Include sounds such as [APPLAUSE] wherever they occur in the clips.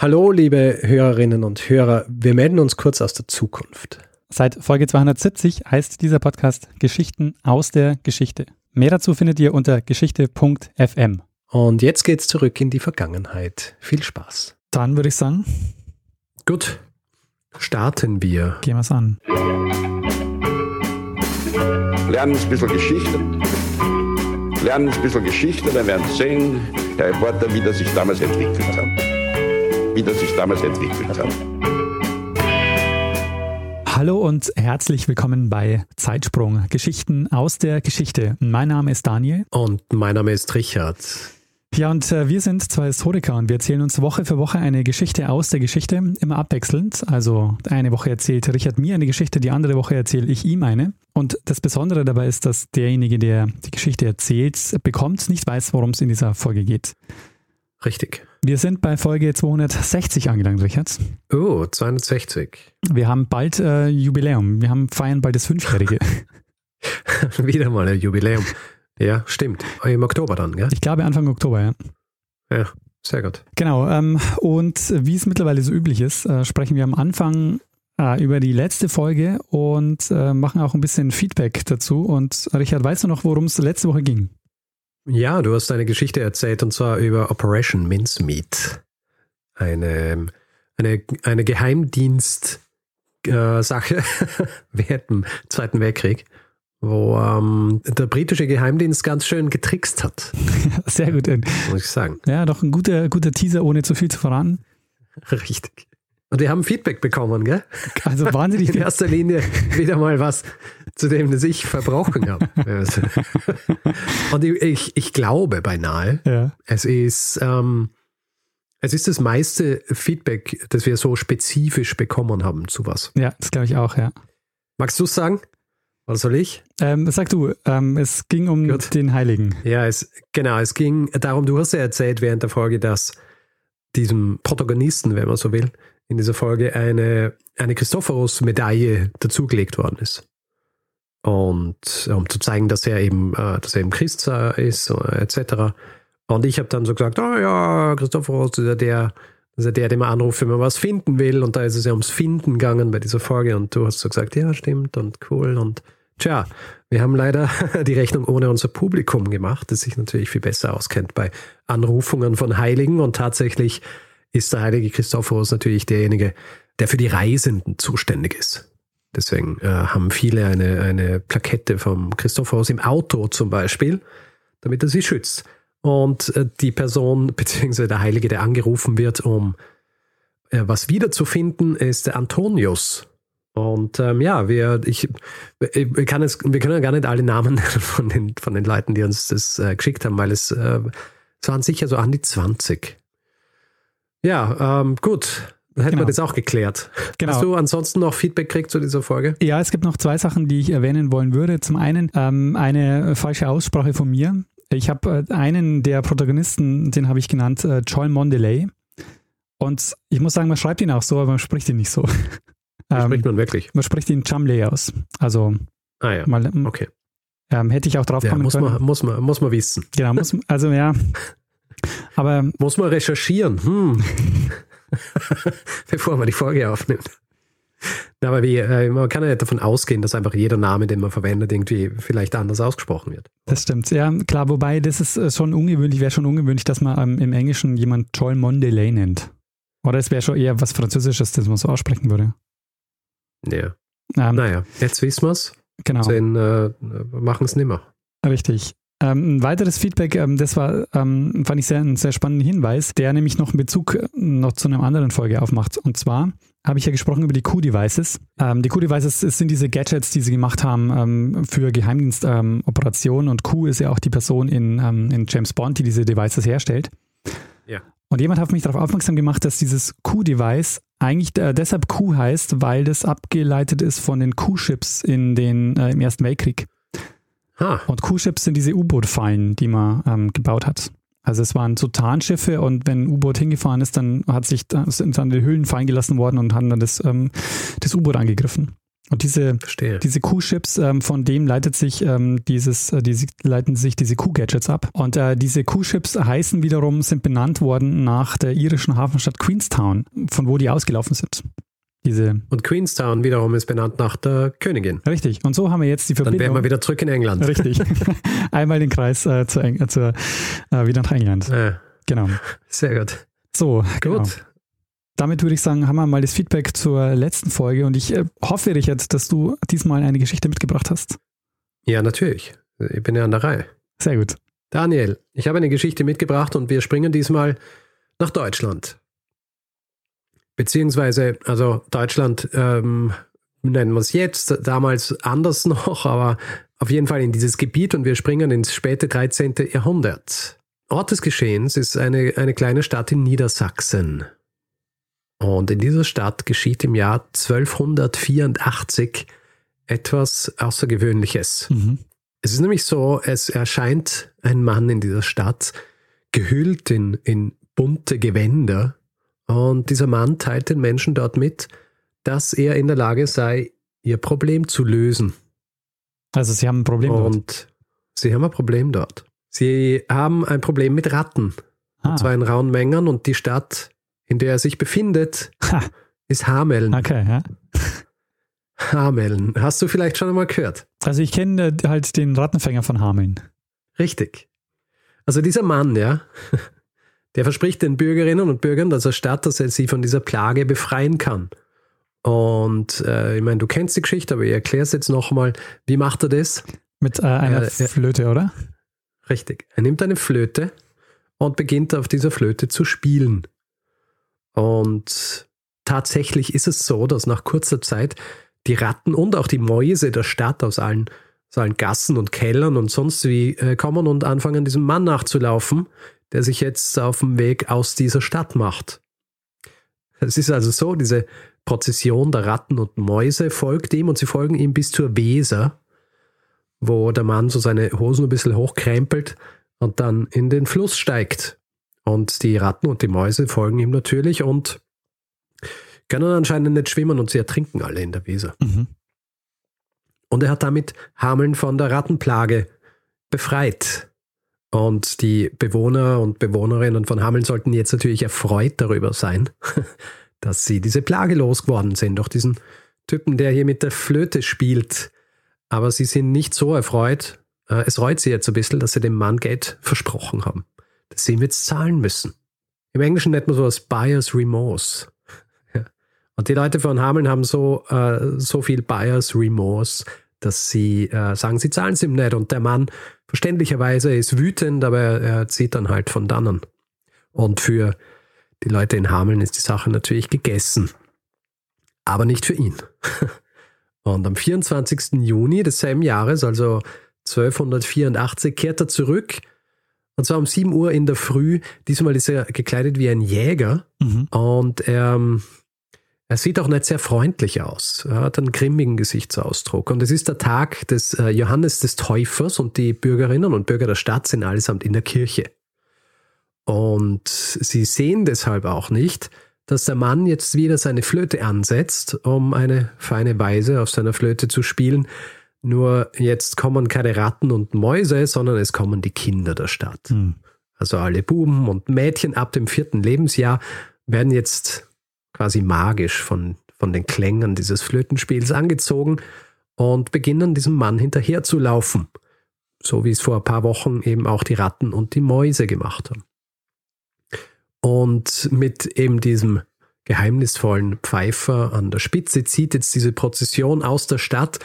Hallo, liebe Hörerinnen und Hörer. Wir melden uns kurz aus der Zukunft. Seit Folge 270 heißt dieser Podcast Geschichten aus der Geschichte. Mehr dazu findet ihr unter geschichte.fm. Und jetzt geht's zurück in die Vergangenheit. Viel Spaß. Dann würde ich sagen, Gut, starten wir. gehen wir es an. lernen ein bisschen Geschichte. Lernen ein bisschen Geschichte, dann werden Sie sehen, der Reporter, wie das sich damals entwickelt hat. Wie das sich damals entwickelt hat. Hallo und herzlich willkommen bei Zeitsprung Geschichten aus der Geschichte. Mein Name ist Daniel. Und mein Name ist Richard. Ja, und äh, wir sind zwei Historiker und wir erzählen uns Woche für Woche eine Geschichte aus der Geschichte, immer abwechselnd. Also eine Woche erzählt Richard mir eine Geschichte, die andere Woche erzähle ich ihm eine. Und das Besondere dabei ist, dass derjenige, der die Geschichte erzählt, bekommt, nicht weiß, worum es in dieser Folge geht. Richtig. Wir sind bei Folge 260 angelangt, Richard. Oh, 260. Wir haben bald äh, Jubiläum. Wir haben feiern bald das Fünfjährige. [LAUGHS] [LAUGHS] Wieder mal ein Jubiläum. Ja, stimmt. Im Oktober dann, gell? Ich glaube Anfang Oktober, ja. Ja, sehr gut. Genau. Ähm, und wie es mittlerweile so üblich ist, äh, sprechen wir am Anfang äh, über die letzte Folge und äh, machen auch ein bisschen Feedback dazu. Und Richard, weißt du noch, worum es letzte Woche ging? Ja, du hast eine Geschichte erzählt und zwar über Operation Mincemeat. Eine, eine, eine Geheimdienst-Sache [LAUGHS] während dem Zweiten Weltkrieg, wo ähm, der britische Geheimdienst ganz schön getrickst hat, [LAUGHS] Sehr gut. äh, muss ich sagen. Ja, doch ein guter, guter Teaser, ohne zu viel zu verraten. [LAUGHS] Richtig. Und wir haben Feedback bekommen, gell? [LAUGHS] Also wahnsinnig In erster Linie wieder mal was, zu dem das ich verbrochen habe. [LAUGHS] Also. Und ich, ich, ich glaube beinahe, Ja. es ist, ähm, es ist das meiste Feedback, das wir so spezifisch bekommen haben zu was. ja, das glaube ich auch, ja. Magst du es sagen? Oder soll ich? Ähm, sag du, ähm, es ging um Gut. den Heiligen. Ja, es, genau, es ging darum, du hast ja erzählt während der Folge, dass diesem Protagonisten, wenn man so will, in dieser Folge eine, eine Christophorus-Medaille dazugelegt worden ist. Und um zu zeigen, dass er eben, äh, dass er eben Christ ist, äh, etc. Und ich habe dann so gesagt, oh ja, Christophorus ist ja der, ist ja der, den man anruft, wenn man was finden will. Und da ist es ja ums Finden gegangen bei dieser Folge. Und du hast so gesagt, ja, stimmt und cool. Und tja, wir haben leider [LAUGHS] die Rechnung ohne unser Publikum gemacht, das sich natürlich viel besser auskennt bei Anrufungen von Heiligen. Und tatsächlich ist der heilige Christophorus natürlich derjenige, der für die Reisenden zuständig ist. Deswegen äh, haben viele eine, eine Plakette vom Christophorus im Auto zum Beispiel, damit er sie schützt. Und äh, die Person, [LAUGHS] beziehungsweise der Heilige, der angerufen wird, um äh, was wiederzufinden, ist der Antonius. Und ähm, ja, wir, ich, ich kann es, wir können ja gar nicht alle Namen nennen [LAUGHS] von den, von den Leuten, die uns das äh, geschickt haben, weil es, äh, es waren sicher so an die 20. Ja, ähm, gut. Dann hätten Genau. wir das auch geklärt. Genau. Hast du ansonsten noch Feedback gekriegt zu dieser Folge? Ja, es gibt noch zwei Sachen, die ich erwähnen wollen würde. Zum einen ähm, eine falsche Aussprache von mir. Ich habe äh, einen der Protagonisten, den habe ich genannt, äh, Joel Mondeley. Und ich muss sagen, man schreibt ihn auch so, aber man spricht ihn nicht so. Ähm, spricht man wirklich? man spricht ihn Chumley aus. Also Ah ja, mal, okay. ähm, hätte ich auch drauf Ja, kommen muss, können. man, muss, man, muss man wissen. Genau, muss, also ja. [LAUGHS] Aber Muss man recherchieren, hm. [LAUGHS] bevor man die Folge aufnimmt. Na, Aber wie, äh, man kann ja nicht davon ausgehen, dass einfach jeder Name, den man verwendet, irgendwie vielleicht anders ausgesprochen wird. Das stimmt, ja, klar, wobei das ist äh, schon ungewöhnlich, wäre schon ungewöhnlich, dass man ähm, im Englischen jemand Joel Mondeley nennt. Oder es wäre schon eher was Französisches, das man so aussprechen würde. Ja. Ähm, Naja, jetzt wissen wir es. genau, Dann äh, machen es nimmer. richtig. Ähm, ein weiteres Feedback, ähm, das war, ähm, fand ich sehr, einen sehr spannenden Hinweis, der nämlich noch einen Bezug äh, noch zu einer anderen Folge aufmacht. Und zwar habe ich ja gesprochen über die Q-Devices. Ähm, die Q-Devices es sind diese Gadgets, die sie gemacht haben ähm, für Geheimdienstoperationen. Ähm, und Q ist ja auch die Person in, in James Bond, die diese Devices herstellt. Ja. Und jemand hat mich darauf aufmerksam gemacht, dass dieses Q-Device eigentlich äh, deshalb Q heißt, weil das abgeleitet ist von den Q-Ships in den, äh, im Ersten Weltkrieg. Ha, Und Q-Ships sind diese U-Boot-Fallen, die man ähm, gebaut hat. Also es waren so Tarnschiffe und wenn ein U-Boot hingefahren ist, dann hat sich sind dann die Hüllen fallen gelassen worden und haben dann das, ähm, das U-Boot angegriffen. Und diese, Verstehe. diese Q-Chips, ähm, von dem leitet sich ähm, dieses, äh, diese, leiten sich diese Q-Gadgets ab. Und äh, diese Q-Chips heißen wiederum, sind benannt worden nach der irischen Hafenstadt Queenstown, von wo die ausgelaufen sind. Diese, Und Queenstown wiederum ist benannt nach der Königin. richtig. Und so haben wir jetzt die Dann Verbindung. wären wir wieder zurück in England. Richtig. [LAUGHS] Einmal den Kreis äh, zur, Eng äh, zur, äh, wieder nach England. Ja, Genau. sehr gut. So, genau. Gut. Damit würde ich sagen, haben wir mal das Feedback zur letzten Folge und ich äh, hoffe, Richard, dass du diesmal eine Geschichte mitgebracht hast. Ja, natürlich. Ich bin ja an der Reihe. Sehr gut. Daniel, ich habe eine Geschichte mitgebracht und wir springen diesmal nach Deutschland. Beziehungsweise, also Deutschland ähm, nennen wir es jetzt, damals anders [LAUGHS] noch, aber auf jeden Fall in dieses Gebiet und wir springen ins späte 13. Jahrhundert. Ort des Geschehens ist eine, eine kleine Stadt in Niedersachsen. Und in dieser Stadt geschieht im Jahr 1284 etwas Außergewöhnliches. Mhm. Es ist nämlich so, es erscheint ein Mann in dieser Stadt, gehüllt in, in bunte Gewänder. Und dieser Mann teilt den Menschen dort mit, dass er in der Lage sei, ihr Problem zu lösen. Also Sie haben ein Problem dort. Und sie haben ein Problem dort. Sie haben ein Problem mit Ratten. Ah, Und zwar in rauen Mengen. Und die Stadt, in der er sich befindet, ha, ist Hameln. okay, ja. Hameln. Hast du vielleicht schon einmal gehört? Also ich kenne halt den Rattenfänger von Hameln. Richtig. Also dieser Mann, ja, der verspricht den Bürgerinnen und Bürgern dieser Stadt, dass er sie von dieser Plage befreien kann. Und äh, ich meine, du kennst die Geschichte, aber ich erkläre es jetzt nochmal. Wie macht er das? Mit äh, einer Äh, Flöte, oder? Richtig. Er nimmt eine Flöte und beginnt auf dieser Flöte zu spielen. Und tatsächlich ist es so, dass nach kurzer Zeit die Ratten und auch die Mäuse der Stadt aus allen, aus allen Gassen und Kellern und sonst wie äh, kommen und anfangen, diesem Mann nachzulaufen, der sich jetzt auf dem Weg aus dieser Stadt macht. Es ist also so, diese Prozession der Ratten und Mäuse folgt ihm und sie folgen ihm bis zur Weser, wo der Mann so seine Hosen ein bisschen hochkrempelt und dann in den Fluss steigt. Und die Ratten und die Mäuse folgen ihm natürlich und können anscheinend nicht schwimmen und sie ertrinken alle in der Weser. Mhm. Und er hat damit Hameln von der Rattenplage befreit. Und die Bewohner und Bewohnerinnen von Hameln sollten jetzt natürlich erfreut darüber sein, [LAUGHS] dass sie diese Plage losgeworden sind durch diesen Typen, der hier mit der Flöte spielt. Aber sie sind nicht so erfreut. Äh, Es reut sie jetzt ein bisschen, dass sie dem Mann Geld versprochen haben, dass sie ihm jetzt zahlen müssen. Im Englischen nennt man sowas Buyer's Remorse. [LAUGHS] Und die Leute von Hameln haben so, äh, so viel Buyer's Remorse, dass sie äh, sagen, sie zahlen es ihm nicht. Und der Mann verständlicherweise ist wütend, aber er, er zieht dann halt von dannen. Und für die Leute in Hameln ist die Sache natürlich gegessen. Aber nicht für ihn. [LAUGHS] Und am 24. Juni desselben Jahres, also 1284, kehrt er zurück. Und zwar um 7 Uhr in der Früh. Diesmal ist er gekleidet wie ein Jäger. Mhm. Und er, ähm, er sieht auch nicht sehr freundlich aus. Er hat einen grimmigen Gesichtsausdruck. Und es ist der Tag des äh, Johannes des Täufers und die Bürgerinnen und Bürger der Stadt sind allesamt in der Kirche. Und sie sehen deshalb auch nicht, dass der Mann jetzt wieder seine Flöte ansetzt, um eine feine Weise auf seiner Flöte zu spielen. Nur jetzt kommen keine Ratten und Mäuse, sondern es kommen die Kinder der Stadt. Mhm. Also alle Buben und Mädchen ab dem vierten Lebensjahr werden jetzt quasi magisch von, von den Klängen dieses Flötenspiels angezogen und beginnen diesem Mann hinterherzulaufen. So wie es vor ein paar Wochen eben auch die Ratten und die Mäuse gemacht haben. Und mit eben diesem geheimnisvollen Pfeifer an der Spitze zieht jetzt diese Prozession aus der Stadt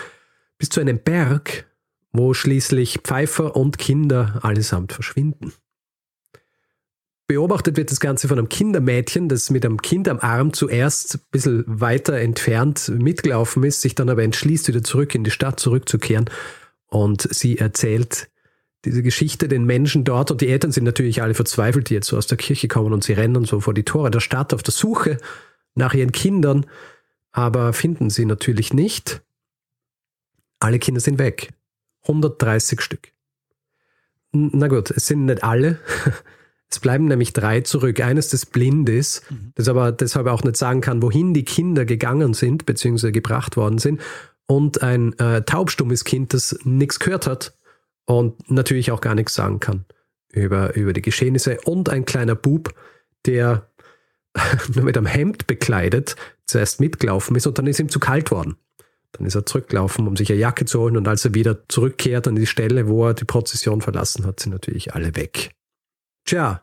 bis zu einem Berg, wo schließlich Pfeifer und Kinder allesamt verschwinden. Beobachtet wird das Ganze von einem Kindermädchen, das mit einem Kind am Arm zuerst ein bisschen weiter entfernt mitgelaufen ist, sich dann aber entschließt, wieder zurück in die Stadt zurückzukehren. Und sie erzählt diese Geschichte den Menschen dort und die Eltern sind natürlich alle verzweifelt, die jetzt so aus der Kirche kommen und sie rennen so vor die Tore der Stadt auf der Suche nach ihren Kindern, aber finden sie natürlich nicht. Alle Kinder sind weg. 130 Stück. Na gut, es sind nicht alle. [LAUGHS] Es bleiben nämlich drei zurück. Eines, das blind ist, das aber deshalb auch nicht sagen kann, wohin die Kinder gegangen sind, beziehungsweise gebracht worden sind. und ein äh, taubstummes Kind, das nichts gehört hat und natürlich auch gar nichts sagen kann über, über die Geschehnisse und ein kleiner Bub, der [LAUGHS] nur mit einem Hemd bekleidet zuerst mitgelaufen ist und dann ist ihm zu kalt worden. Dann ist er zurückgelaufen, um sich eine Jacke zu holen und als er wieder zurückkehrt an die Stelle, wo er die Prozession verlassen hat, sind natürlich alle weg. Tja,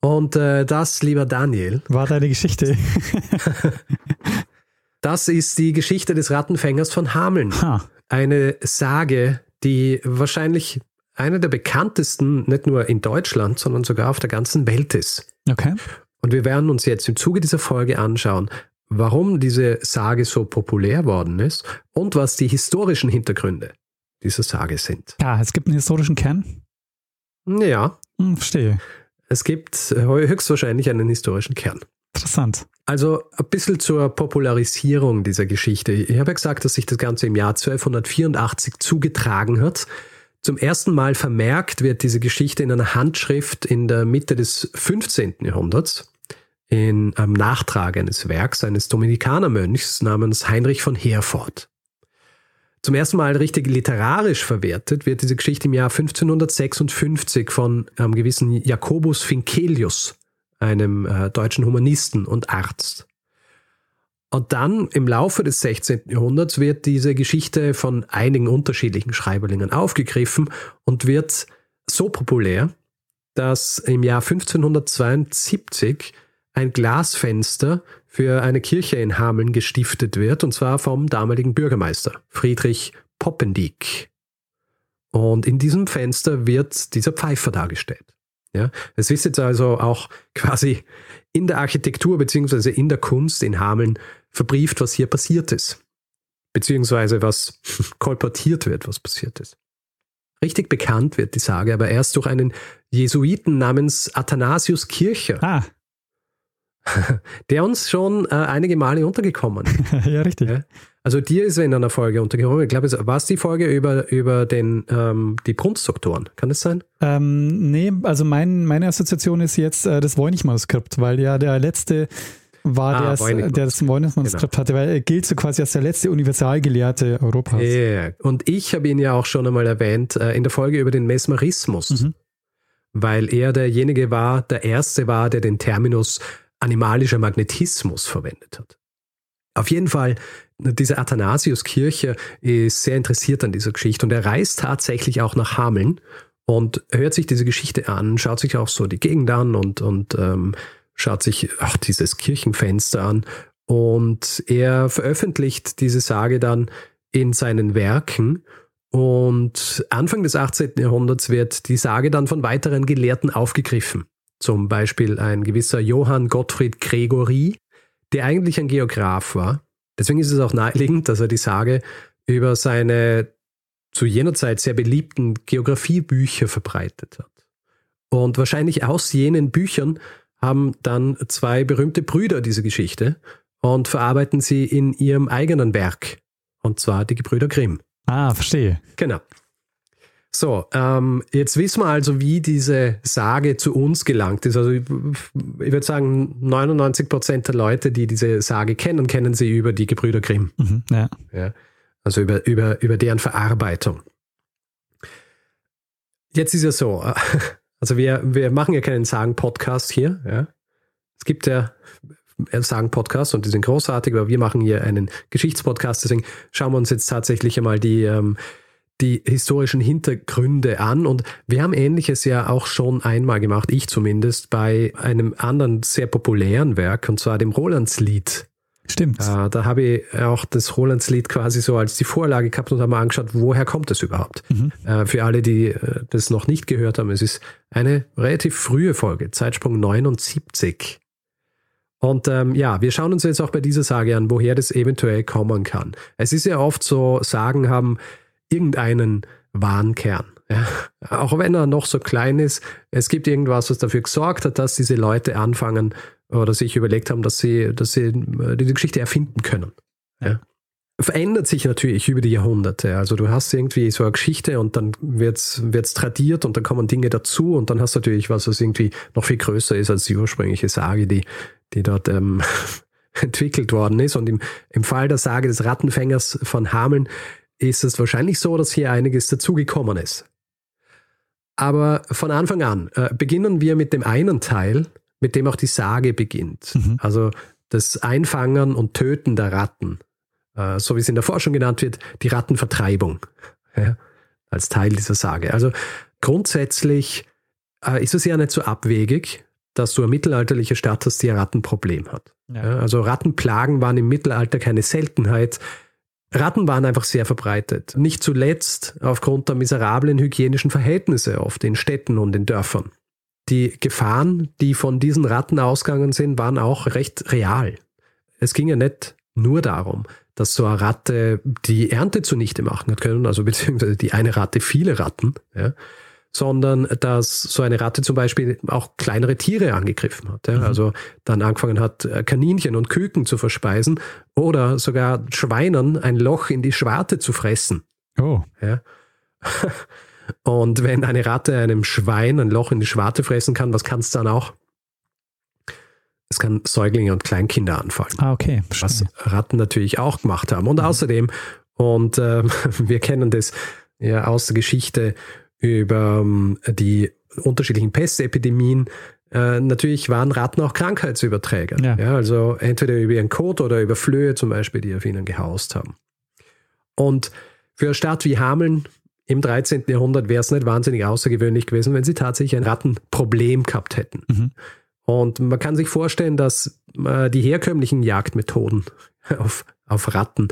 und äh, das, lieber Daniel. War deine Geschichte. [LAUGHS] das ist die Geschichte des Rattenfängers von Hameln. Ha. Eine Sage, die wahrscheinlich eine der bekanntesten, nicht nur in Deutschland, sondern sogar auf der ganzen Welt ist. Okay. Und wir werden uns jetzt im Zuge dieser Folge anschauen, warum diese Sage so populär worden ist und was die historischen Hintergründe dieser Sage sind. Ja, es gibt einen historischen Kern. Ja. Hm, verstehe. Es gibt höchstwahrscheinlich einen historischen Kern. Interessant. Also ein bisschen zur Popularisierung dieser Geschichte. Ich habe ja gesagt, dass sich das Ganze im Jahr 1284 zugetragen hat. Zum ersten Mal vermerkt wird diese Geschichte in einer Handschrift in der Mitte des 15. Jahrhunderts in einem Nachtrag eines Werks eines Dominikanermönchs namens Heinrich von Herford. Zum ersten Mal richtig literarisch verwertet wird diese Geschichte im Jahr 1556 von einem gewissen Jacobus Finkelius, einem äh, deutschen Humanisten und Arzt. Und dann im Laufe des 16. Jahrhunderts wird diese Geschichte von einigen unterschiedlichen Schreiberlingen aufgegriffen und wird so populär, dass im Jahr 1572 ein Glasfenster für eine Kirche in Hameln gestiftet wird, und zwar vom damaligen Bürgermeister Friedrich Poppendiek. Und in diesem Fenster wird dieser Pfeifer dargestellt. Ja, es ist jetzt also auch quasi in der Architektur beziehungsweise in der Kunst in Hameln verbrieft, was hier passiert ist. Beziehungsweise was [LAUGHS] kolportiert wird, was passiert ist. Richtig bekannt wird die Sage aber erst durch einen Jesuiten namens Athanasius Kircher. Ah. [LAUGHS] Der uns schon äh, einige Male untergekommen. [LAUGHS] ja, richtig. Ja? Also dir ist er in einer Folge untergekommen. Ich glaube, war es die Folge über, über den, ähm, die Brunstdoktoren? Kann das sein? Ähm, nee, also mein, meine Assoziation ist jetzt äh, das Voynich-Manuskript, weil ja der letzte war, ah, der, der das Voynich-Manuskript genau. hatte, weil er gilt so quasi als der letzte Universalgelehrte Europas. Yeah. Und ich habe ihn ja auch schon einmal erwähnt äh, in der Folge über den Mesmerismus, mhm. weil er derjenige war, der Erste war, der den Terminus animalischer Magnetismus verwendet hat. Auf jeden Fall, diese Athanasius-Kirche ist sehr interessiert an dieser Geschichte und er reist tatsächlich auch nach Hameln und hört sich diese Geschichte an, schaut sich auch so die Gegend an und, und ähm, schaut sich auch dieses Kirchenfenster an und er veröffentlicht diese Sage dann in seinen Werken und Anfang des 18. Jahrhunderts wird die Sage dann von weiteren Gelehrten aufgegriffen. Zum Beispiel ein gewisser Johann Gottfried Gregory, der eigentlich ein Geograf war. Deswegen ist es auch naheliegend, dass er die Sage über seine zu jener Zeit sehr beliebten Geografiebücher verbreitet hat. Und wahrscheinlich aus jenen Büchern haben dann zwei berühmte Brüder diese Geschichte und verarbeiten sie in ihrem eigenen Werk. Und zwar die Gebrüder Grimm. Ah, verstehe. Genau. So, ähm, jetzt wissen wir also, wie diese Sage zu uns gelangt ist. Also ich, ich würde sagen, 99 Prozent der Leute, die diese Sage kennen, kennen sie über die Gebrüder Grimm. Mhm, ja. ja. Also über, über, über deren Verarbeitung. Jetzt ist ja so, [LAUGHS] also wir, wir machen ja keinen Sagen-Podcast hier. Ja. Es gibt ja Sagen-Podcast und die sind großartig, aber wir machen hier einen Geschichtspodcast. Deswegen schauen wir uns jetzt tatsächlich einmal die ähm, die historischen Hintergründe an. Und wir haben Ähnliches ja auch schon einmal gemacht, ich zumindest, bei einem anderen sehr populären Werk, und zwar dem Rolandslied. Stimmt. Äh, da habe ich auch das Rolandslied quasi so als die Vorlage gehabt und habe mal angeschaut, woher kommt das überhaupt? Mhm. Äh, für alle, die äh, das noch nicht gehört haben, es ist eine relativ frühe Folge, Zeitsprung 79. Und ähm, ja, wir schauen uns jetzt auch bei dieser Sage an, woher das eventuell kommen kann. Es ist ja oft so, Sagen haben irgendeinen wahren Kern. Ja. Auch wenn er noch so klein ist, es gibt irgendwas, was dafür gesorgt hat, dass diese Leute anfangen oder sich überlegt haben, dass sie, dass sie äh, diese Geschichte erfinden können. Ja. Verändert sich natürlich über die Jahrhunderte. Also du hast irgendwie so eine Geschichte und dann wird's wird's tradiert und dann kommen Dinge dazu und dann hast du natürlich was, was irgendwie noch viel größer ist als die ursprüngliche Sage, die, die dort ähm, [LAUGHS] entwickelt worden ist. Und im, im Fall der Sage des Rattenfängers von Hameln ist es wahrscheinlich so, dass hier einiges dazugekommen ist. Aber von Anfang an äh, beginnen wir mit dem einen Teil, mit dem auch die Sage beginnt. Mhm. Also das Einfangen und Töten der Ratten. Äh, so wie es in der Forschung genannt wird, die Rattenvertreibung. Ja, als Teil dieser Sage. Also grundsätzlich äh, ist es ja nicht so abwegig, dass du eine mittelalterliche Stadt hast, die ein Rattenproblem hat. Ja. Ja, also Rattenplagen waren im Mittelalter keine Seltenheit. Ratten waren einfach sehr verbreitet. Nicht zuletzt aufgrund der miserablen hygienischen Verhältnisse oft in Städten und in Dörfern. Die Gefahren, die von diesen Ratten ausgegangen sind, waren auch recht real. Es ging ja nicht nur darum, dass so eine Ratte die Ernte zunichte machen hat können, also beziehungsweise die eine Ratte viele Ratten, ja, sondern dass so eine Ratte zum Beispiel auch kleinere Tiere angegriffen hat. Ja? Mhm. Also dann angefangen hat, äh, Kaninchen und Küken zu verspeisen oder sogar Schweinen ein Loch in die Schwarte zu fressen. Oh. Ja? [LAUGHS] Und wenn eine Ratte einem Schwein ein Loch in die Schwarte fressen kann, was kann es dann auch? Es kann Säuglinge und Kleinkinder anfallen. Ah, okay. Was Ratten natürlich auch gemacht haben. Und mhm. außerdem, und äh, [LAUGHS] wir kennen das ja aus der Geschichte über ähm, die unterschiedlichen Pestepidemien, äh, natürlich waren Ratten auch Krankheitsüberträger. Ja. ja. also entweder über ihren Kot oder über Flöhe zum Beispiel, die auf ihnen gehaust haben. Und für eine Stadt wie Hameln im 13. Jahrhundert wäre es nicht wahnsinnig außergewöhnlich gewesen, wenn sie tatsächlich ein Rattenproblem gehabt hätten. Mhm. Und man kann sich vorstellen, dass äh, die herkömmlichen Jagdmethoden [LAUGHS] auf, auf Ratten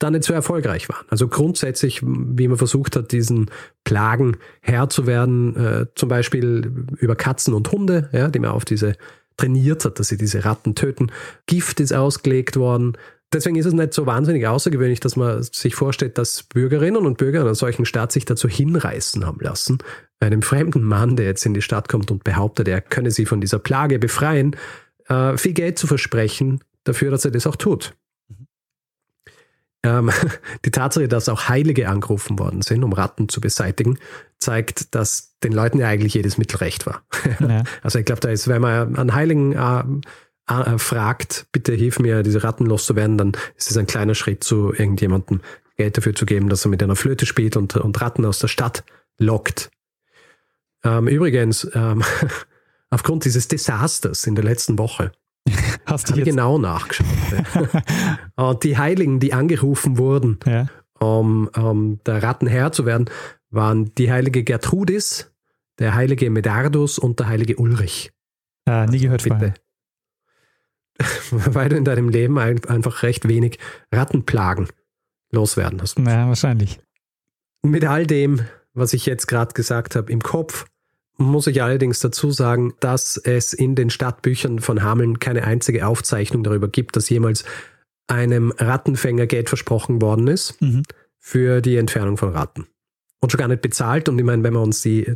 da nicht so erfolgreich waren. Also grundsätzlich, wie man versucht hat, diesen Plagen Herr zu werden, äh, zum Beispiel über Katzen und Hunde, ja, die man auf diese trainiert hat, dass sie diese Ratten töten. Gift ist ausgelegt worden. Deswegen ist es nicht so wahnsinnig außergewöhnlich, dass man sich vorstellt, dass Bürgerinnen und Bürger einer solchen Stadt sich dazu hinreißen haben lassen, einem fremden Mann, der jetzt in die Stadt kommt und behauptet, er könne sie von dieser Plage befreien, äh, viel Geld zu versprechen dafür, dass er das auch tut. Ähm, [LAUGHS] die Tatsache, dass auch Heilige angerufen worden sind, um Ratten zu beseitigen, zeigt, dass den Leuten ja eigentlich jedes Mittel recht war. [LAUGHS] Ja. Also ich glaube, da ist, wenn man einen Heiligen äh, äh, fragt, bitte hilf mir, diese Ratten loszuwerden, dann ist es ein kleiner Schritt zu irgendjemandem Geld dafür zu geben, dass er mit einer Flöte spielt und, und Ratten aus der Stadt lockt. Ähm, übrigens, ähm, [LAUGHS] aufgrund dieses Desasters in der letzten Woche [LAUGHS] Hast du genau nachgeschaut. und [LAUGHS] die Heiligen, die angerufen wurden, ja. um, um der Rattenherr zu werden, waren die heilige Gertrudis, der heilige Medardus und der heilige Ulrich. Ah, nie gehört also bitte. [LAUGHS] Weil du in deinem Leben einfach recht wenig Rattenplagen loswerden hast. Ja, wahrscheinlich. Mit all dem, was ich jetzt gerade gesagt habe, im Kopf, muss ich allerdings dazu sagen, dass es in den Stadtbüchern von Hameln keine einzige Aufzeichnung darüber gibt, dass jemals einem Rattenfänger Geld versprochen worden ist mhm. für die Entfernung von Ratten. Und schon gar nicht bezahlt. Und ich meine, wenn wir uns die,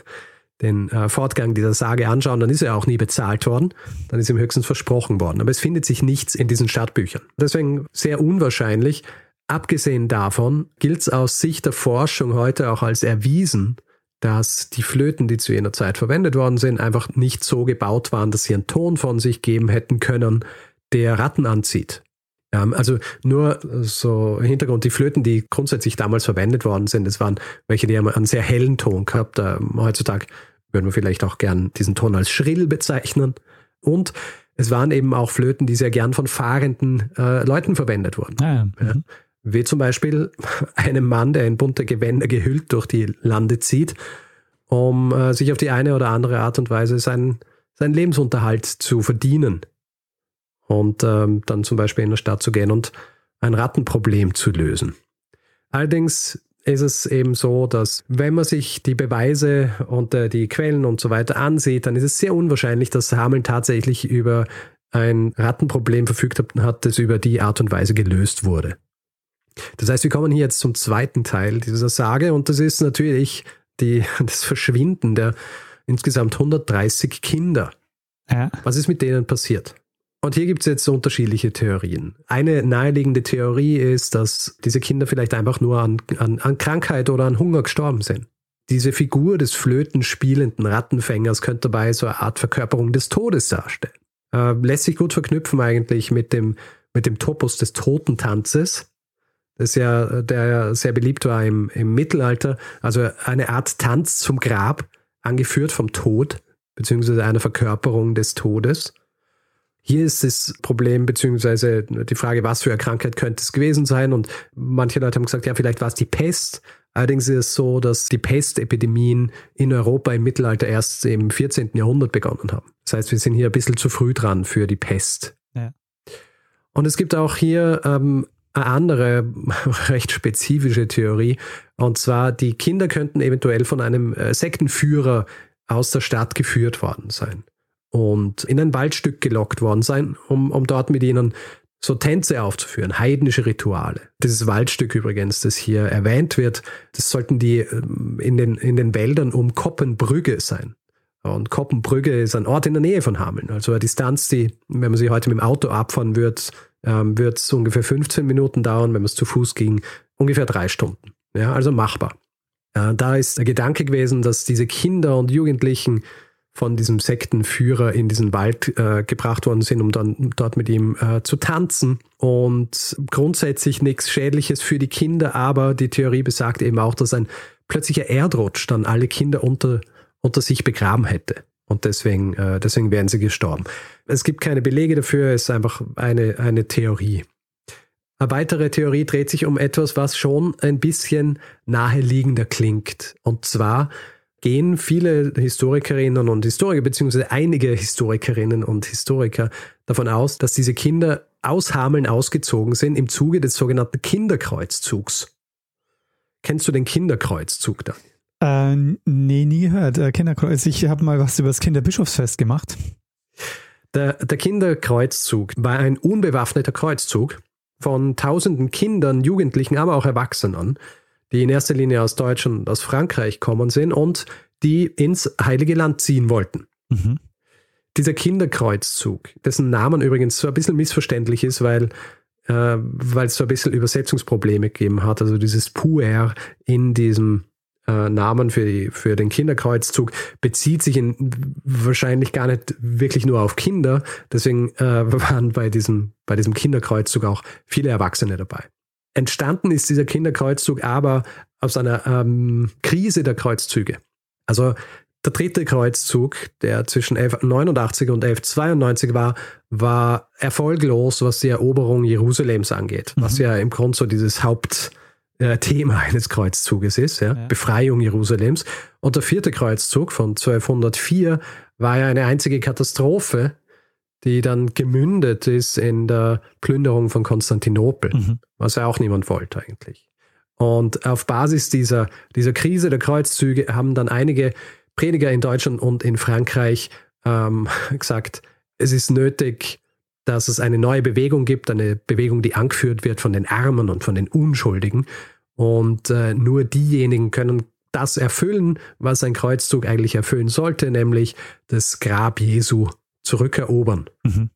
[LAUGHS] den äh, Fortgang dieser Sage anschauen, dann ist er auch nie bezahlt worden. Dann ist ihm höchstens versprochen worden. Aber es findet sich nichts in diesen Stadtbüchern. Deswegen sehr unwahrscheinlich. Abgesehen davon gilt es aus Sicht der Forschung heute auch als erwiesen, dass die Flöten, die zu jener Zeit verwendet worden sind, einfach nicht so gebaut waren, dass sie einen Ton von sich geben hätten können, der Ratten anzieht. Ähm, also nur so Hintergrund, die Flöten, die grundsätzlich damals verwendet worden sind, das waren welche, die haben einen sehr hellen Ton gehabt. Ähm, heutzutage würden wir vielleicht auch gern diesen Ton als schrill bezeichnen. Und es waren eben auch Flöten, die sehr gern von fahrenden äh, Leuten verwendet wurden. Ah, ja. Ja. Wie zum Beispiel [LAUGHS] einem Mann, der in bunte Gewänder gehüllt durch die Lande zieht, um äh, sich auf die eine oder andere Art und Weise seinen, seinen Lebensunterhalt zu verdienen. Und ähm, dann zum Beispiel in der Stadt zu gehen und ein Rattenproblem zu lösen. Allerdings ist es eben so, dass wenn man sich die Beweise und äh, die Quellen und so weiter ansieht, dann ist es sehr unwahrscheinlich, dass Hameln tatsächlich über ein Rattenproblem verfügt hat, das über die Art und Weise gelöst wurde. Das heißt, wir kommen hier jetzt zum zweiten Teil dieser Sage und das ist natürlich die, [LAUGHS] das Verschwinden der insgesamt 130 Kinder. Ja. Was ist mit denen passiert? Und hier gibt es jetzt unterschiedliche Theorien. Eine naheliegende Theorie ist, dass diese Kinder vielleicht einfach nur an, an, an Krankheit oder an Hunger gestorben sind. Diese Figur des flötenspielenden Rattenfängers könnte dabei so eine Art Verkörperung des Todes darstellen. äh, lässt sich gut verknüpfen eigentlich mit dem, mit dem Topos des Totentanzes, das ja, der ja sehr beliebt war im, im Mittelalter. Also eine Art Tanz zum Grab, angeführt vom Tod, beziehungsweise einer Verkörperung des Todes. Hier ist das Problem, beziehungsweise die Frage, was für eine Krankheit könnte es gewesen sein. Und manche Leute haben gesagt, ja, vielleicht war es die Pest. Allerdings ist es so, dass die Pestepidemien in Europa im Mittelalter erst im 14. Jahrhundert begonnen haben. Das heißt, wir sind hier ein bisschen zu früh dran für die Pest. Ja. Und es gibt auch hier ähm, eine andere, [LAUGHS] recht spezifische Theorie. Und zwar, die Kinder könnten eventuell von einem äh, Sektenführer aus der Stadt geführt worden sein und in ein Waldstück gelockt worden sein, um, um dort mit ihnen so Tänze aufzuführen, heidnische Rituale. Dieses Waldstück übrigens, das hier erwähnt wird, das sollten die ähm, in den, in den Wäldern um Koppenbrügge sein. Und Koppenbrügge ist ein Ort in der Nähe von Hameln. Also eine Distanz, die, wenn man sie heute mit dem Auto abfahren wird, ähm, wird es ungefähr 15 Minuten dauern. Wenn man es zu Fuß ging, ungefähr drei Stunden. Ja, also machbar. Ja, da ist der Gedanke gewesen, dass diese Kinder und Jugendlichen von diesem Sektenführer in diesen Wald äh, gebracht worden sind, um dann dort mit ihm äh, zu tanzen. Und grundsätzlich nichts Schädliches für die Kinder, aber die Theorie besagt eben auch, dass ein plötzlicher Erdrutsch dann alle Kinder unter, unter sich begraben hätte. Und deswegen, äh, deswegen wären sie gestorben. Es gibt keine Belege dafür, es ist einfach eine, eine Theorie. Eine weitere Theorie dreht sich um etwas, was schon ein bisschen naheliegender klingt. Und zwar gehen viele Historikerinnen und Historiker, beziehungsweise einige Historikerinnen und Historiker davon aus, dass diese Kinder aus Hameln ausgezogen sind im Zuge des sogenannten Kinderkreuzzugs. Kennst du den Kinderkreuzzug da? Äh, nee, nie gehört. Äh, Kinderkreuz. Ich habe mal was über das Kinderbischofsfest gemacht. Der, der Kinderkreuzzug war ein unbewaffneter Kreuzzug von tausenden Kindern, Jugendlichen, aber auch Erwachsenen, die in erster Linie aus Deutschland und aus Frankreich kommen sind und die ins Heilige Land ziehen wollten. Mhm. Dieser Kinderkreuzzug, dessen Namen übrigens so ein bisschen missverständlich ist, weil äh, weil es so ein bisschen Übersetzungsprobleme gegeben hat. Also dieses Puer in diesem äh, Namen für, die, für den Kinderkreuzzug bezieht sich in, wahrscheinlich gar nicht wirklich nur auf Kinder. Deswegen äh, [LAUGHS] waren bei diesem, bei diesem Kinderkreuzzug auch viele Erwachsene dabei. Entstanden ist dieser Kinderkreuzzug aber aus einer ähm, Krise der Kreuzzüge. Also der dritte Kreuzzug, der zwischen 1189 und 1192 war, war erfolglos, was die Eroberung Jerusalems angeht, mhm. was ja im Grunde so dieses Hauptthema eines Kreuzzuges ist, ja? ja? Befreiung Jerusalems. Und der vierte Kreuzzug von 1204 war ja eine einzige Katastrophe, die dann gemündet ist in der Plünderung von Konstantinopel, mhm. was ja auch niemand wollte eigentlich. Und auf Basis dieser, dieser Krise der Kreuzzüge haben dann einige Prediger in Deutschland und in Frankreich ähm, [LAUGHS] gesagt, es ist nötig, dass es eine neue Bewegung gibt, eine Bewegung, die angeführt wird von den Armen und von den Unschuldigen. Und äh, nur diejenigen können das erfüllen, was ein Kreuzzug eigentlich erfüllen sollte, nämlich das Grab Jesu zurückerobern. Mhm.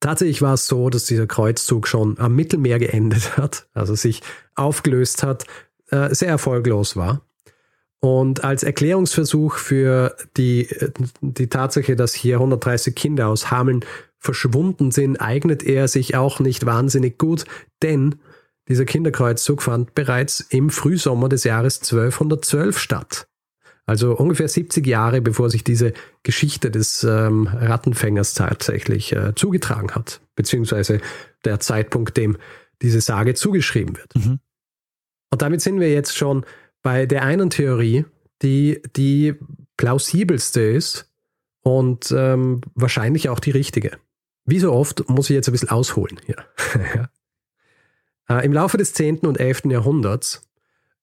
Tatsächlich war es so, dass dieser Kreuzzug schon am Mittelmeer geendet [LAUGHS] hat, also sich aufgelöst hat, äh, sehr erfolglos war. Und als Erklärungsversuch für die, die Tatsache, dass hier 130 Kinder aus Hameln verschwunden sind, eignet er sich auch nicht wahnsinnig gut, denn dieser Kinderkreuzzug fand bereits im Frühsommer des Jahres 1212 statt. Also ungefähr 70 Jahre, bevor sich diese Geschichte des ähm, Rattenfängers tatsächlich äh, zugetragen hat, beziehungsweise der Zeitpunkt, dem diese Sage zugeschrieben wird. Mhm. Und damit sind wir jetzt schon bei der einen Theorie, die die plausibelste ist und ähm, wahrscheinlich auch die richtige. Wie so oft muss ich jetzt ein bisschen ausholen hier. [LAUGHS] äh, Im Laufe des 10. und 11. Jahrhunderts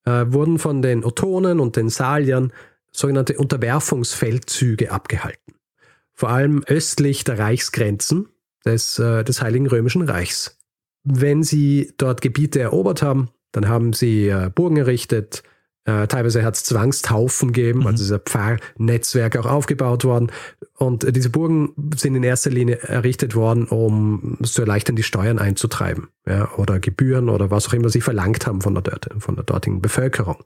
äh, wurden von den Ottonen und den Saliern sogenannte Unterwerfungsfeldzüge abgehalten. Vor allem östlich der Reichsgrenzen des, äh, des Heiligen Römischen Reichs. Wenn sie dort Gebiete erobert haben, dann haben sie äh, Burgen errichtet, äh, teilweise hat es Zwangstaufen gegeben, mhm. also dieser Pfarrnetzwerk auch aufgebaut worden. Und diese Burgen sind in erster Linie errichtet worden, um zu erleichtern, die Steuern einzutreiben ja, oder Gebühren oder was auch immer sie verlangt haben von der, von der dortigen Bevölkerung.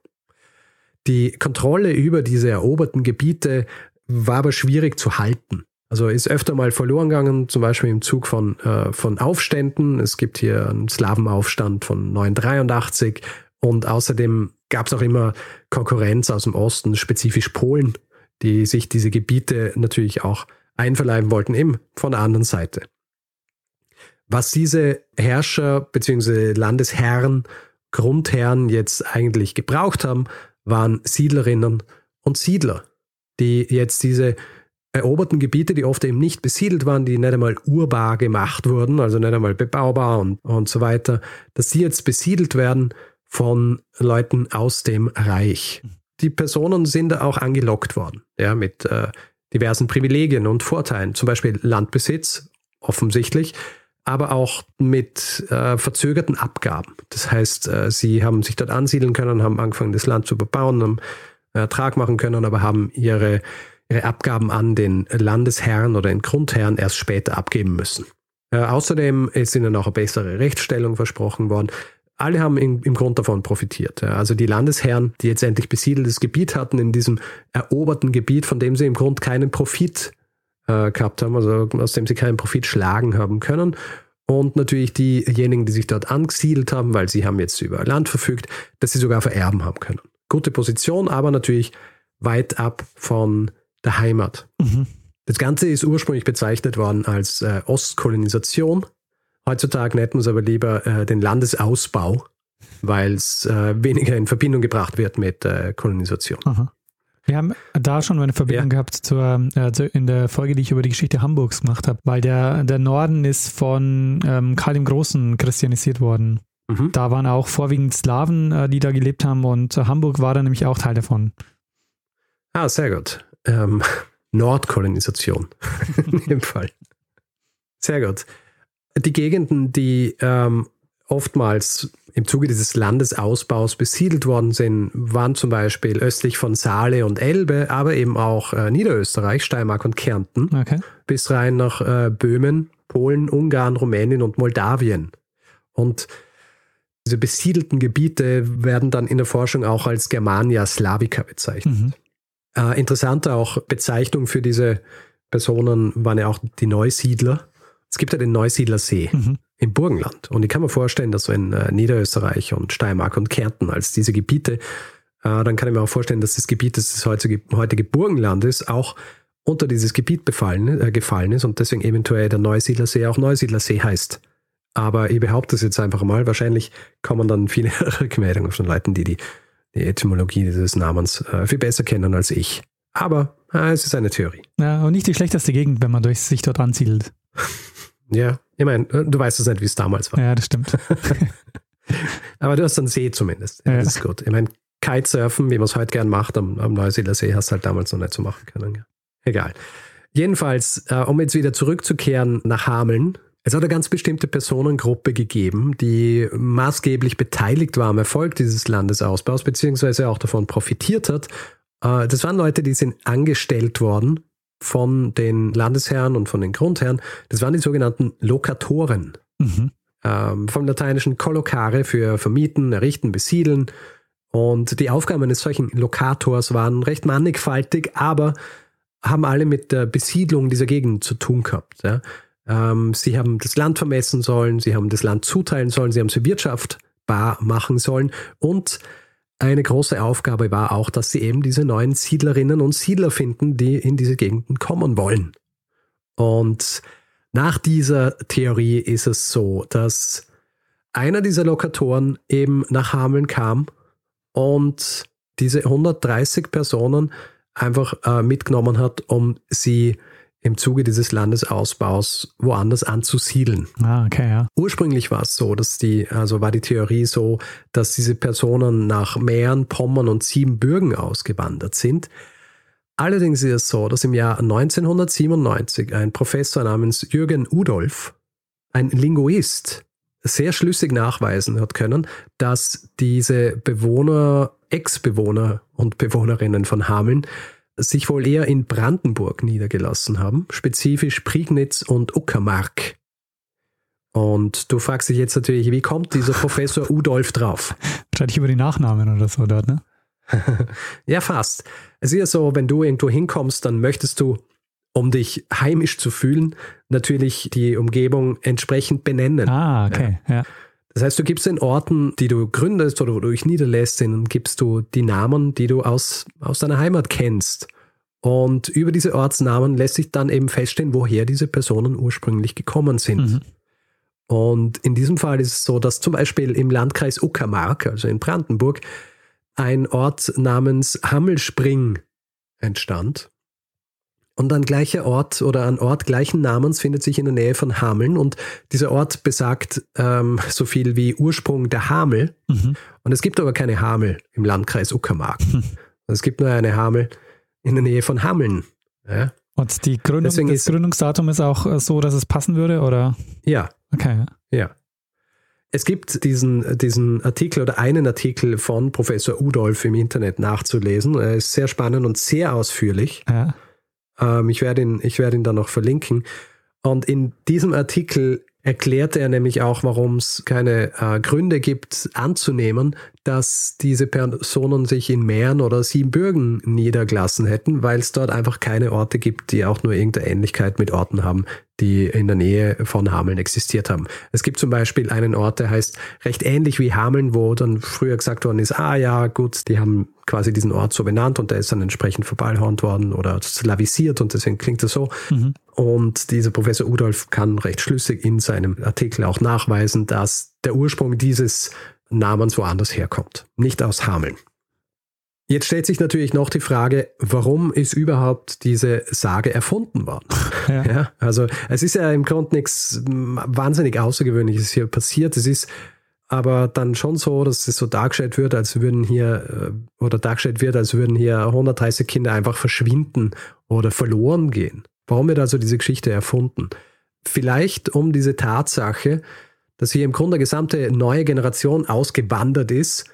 Die Kontrolle über diese eroberten Gebiete war aber schwierig zu halten. Also ist öfter mal verloren gegangen, zum Beispiel im Zug von, äh, von Aufständen. Es gibt hier einen Slawenaufstand von 983 und außerdem gab es auch immer Konkurrenz aus dem Osten, spezifisch Polen, die sich diese Gebiete natürlich auch einverleiben wollten, eben von der anderen Seite. Was diese Herrscher bzw. Landesherren, Grundherren jetzt eigentlich gebraucht haben, waren Siedlerinnen und Siedler, die jetzt diese eroberten Gebiete, die oft eben nicht besiedelt waren, die nicht einmal urbar gemacht wurden, also nicht einmal bebaubar und, und so weiter, dass sie jetzt besiedelt werden von Leuten aus dem Reich. Die Personen sind da auch angelockt worden, ja, mit äh, diversen Privilegien und Vorteilen, zum Beispiel Landbesitz, offensichtlich, aber auch mit äh, verzögerten Abgaben. Das heißt, äh, sie haben sich dort ansiedeln können, haben angefangen, das Land zu bebauen, haben Ertrag machen können, aber haben ihre, ihre Abgaben an den Landesherrn oder den Grundherrn erst später abgeben müssen. Äh, außerdem ist ihnen auch eine bessere Rechtsstellung versprochen worden. Alle haben im, im Grund davon profitiert. Also die Landesherren, die jetzt endlich besiedeltes Gebiet hatten in diesem eroberten Gebiet, von dem sie im Grund keinen Profit äh, gehabt haben, also aus dem sie keinen Profit schlagen haben können. Und natürlich diejenigen, die sich dort angesiedelt haben, weil sie haben jetzt über Land verfügt, dass sie sogar vererben haben können. Gute Position, aber natürlich weit ab von der Heimat. Mhm. Das Ganze ist ursprünglich bezeichnet worden als äh, Ostkolonisation. Heutzutage nennt man es aber lieber äh, den Landesausbau, weil es äh, weniger in Verbindung gebracht wird mit äh, Kolonisation. Aha. Wir haben da schon eine Verbindung ja. gehabt zur, äh, in der Folge, die ich über die Geschichte Hamburgs gemacht habe, weil der, der Norden ist von ähm, Karl dem Großen christianisiert worden. Mhm. Da waren auch vorwiegend Slawen, äh, die da gelebt haben und Hamburg war da nämlich auch Teil davon. Ah, sehr gut. Ähm, [LAUGHS] Nordkolonisation [LAUGHS] in dem Fall. Sehr gut. Die Gegenden, die ähm, oftmals im Zuge dieses Landesausbaus besiedelt worden sind, waren zum Beispiel östlich von Saale und Elbe, aber eben auch äh, Niederösterreich, Steiermark und Kärnten, okay. bis rein nach äh, Böhmen, Polen, Ungarn, Rumänien und Moldawien. Und diese besiedelten Gebiete werden dann in der Forschung auch als Germania Slavica bezeichnet. Mhm. Äh, interessante auch Bezeichnung für diese Personen waren ja auch die Neusiedler. Es gibt ja den Neusiedlersee. Mhm im Burgenland. Und ich kann mir vorstellen, dass so in äh, Niederösterreich und Steiermark und Kärnten als diese Gebiete, äh, dann kann ich mir auch vorstellen, dass das Gebiet, das das heutige, heutige Burgenland ist, auch unter dieses Gebiet befallen, äh, gefallen ist und deswegen eventuell der Neusiedlersee auch Neusiedlersee heißt. Aber ich behaupte es jetzt einfach mal. Wahrscheinlich kommen dann viele [LAUGHS] Rückmeldungen von Leuten, die die, die Etymologie dieses Namens äh, viel besser kennen als ich. Aber äh, es ist eine Theorie. Ja, und nicht die schlechteste Gegend, wenn man durch sich dort ansiedelt. [LAUGHS] Ja, ich meine, du weißt es nicht, wie es damals war. Ja, das stimmt. [LAUGHS] Aber du hast einen See zumindest. Ja, ja. Das ist gut. Ich meine, Kitesurfen, wie man es heute gern macht, am, am Neuseeler See, hast du halt damals noch nicht so machen können. Ja. Egal. Jedenfalls, äh, um jetzt wieder zurückzukehren nach Hameln, es hat eine ganz bestimmte Personengruppe gegeben, die maßgeblich beteiligt war am Erfolg dieses Landesausbaus, beziehungsweise auch davon profitiert hat. Äh, das waren Leute, die sind angestellt worden von den Landesherren und von den Grundherren. Das waren die sogenannten Lokatoren. Mhm. Ähm, vom lateinischen collocare für vermieten, errichten, besiedeln. Und die Aufgaben eines solchen Lokators waren recht mannigfaltig, aber haben alle mit der Besiedlung dieser Gegend zu tun gehabt. Ja. Ähm, sie haben das Land vermessen sollen, sie haben das Land zuteilen sollen, sie haben sie wirtschaftbar machen sollen und eine große Aufgabe war auch, dass sie eben diese neuen Siedlerinnen und Siedler finden, die in diese Gegenden kommen wollen. Und nach dieser Theorie ist es so, dass einer dieser Lokatoren eben nach Hameln kam und diese 130 Personen einfach äh, mitgenommen hat, um sie im Zuge dieses Landesausbaus woanders anzusiedeln. Ah, okay, ja. Ursprünglich war es so, dass die, also war die Theorie so, dass diese Personen nach Mähren, Pommern und Siebenbürgen ausgewandert sind. Allerdings ist es so, dass im Jahr 1997 ein Professor namens Jürgen Udolf, ein Linguist, sehr schlüssig nachweisen hat können, dass diese Bewohner, Ex-Bewohner und Bewohnerinnen von Hameln sich wohl eher in Brandenburg niedergelassen haben, spezifisch Prignitz und Uckermark. Und du fragst dich jetzt natürlich, wie kommt dieser [LAUGHS] Professor Udolf drauf? Wahrscheinlich über die Nachnamen oder so dort, ne? [LAUGHS] ja, fast. Es ist ja so, wenn du irgendwo hinkommst, dann möchtest du um dich heimisch zu fühlen, natürlich die Umgebung entsprechend benennen. Ah, okay, ja. ja. Das heißt, du gibst den Orten, die du gründest oder wo du dich niederlässt, denen gibst du die Namen, die du aus, aus deiner Heimat kennst. Und über diese Ortsnamen lässt sich dann eben feststellen, woher diese Personen ursprünglich gekommen sind. Mhm. Und in diesem Fall ist es so, dass zum Beispiel im Landkreis Uckermark, also in Brandenburg, ein Ort namens Hammelspring entstand. Und ein gleicher Ort oder ein Ort gleichen Namens findet sich in der Nähe von Hameln. Und dieser Ort besagt ähm, so viel wie Ursprung der Hamel. Mhm. Und es gibt aber keine Hamel im Landkreis Uckermark. Mhm. Es gibt nur eine Hamel in der Nähe von Hameln. Ja? Und die Gründung, Deswegen das ist, Gründungsdatum ist auch äh, so, dass es passen würde, oder? Ja. Okay. Ja. Es gibt diesen, diesen Artikel oder einen Artikel von Professor Udolf im Internet nachzulesen. Er ist sehr spannend und sehr ausführlich. Ja. Ähm, ich werde ihn, ich werde ihn dann noch verlinken. Und in diesem Artikel erklärte er nämlich auch, warum es keine äh, Gründe gibt, anzunehmen, dass diese Personen sich in Mähren oder Siebenbürgen niedergelassen hätten, weil es dort einfach keine Orte gibt, die auch nur irgendeine Ähnlichkeit mit Orten haben, die in der Nähe von Hameln existiert haben. Es gibt zum Beispiel einen Ort, der heißt recht ähnlich wie Hameln, wo dann früher gesagt worden ist, ah ja, gut, die haben quasi diesen Ort so benannt und der ist dann entsprechend verballhornt worden oder slavisiert und deswegen klingt es so. Mhm. Und dieser Professor Udolf kann recht schlüssig in seinem Artikel auch nachweisen, dass der Ursprung dieses Namens woanders herkommt, nicht aus Hameln. Jetzt stellt sich natürlich noch die Frage, warum ist überhaupt diese Sage erfunden worden? Ja. [LAUGHS] ja. also es ist ja im Grunde nichts wahnsinnig Außergewöhnliches hier passiert. Es ist aber dann schon so, dass es so dargestellt wird, als würden hier äh, oder dargestellt wird, als würden hier 130 Kinder einfach verschwinden oder verloren gehen. Warum wird also diese Geschichte erfunden? Vielleicht um diese Tatsache, dass hier im Grunde eine gesamte neue Generation ausgewandert ist,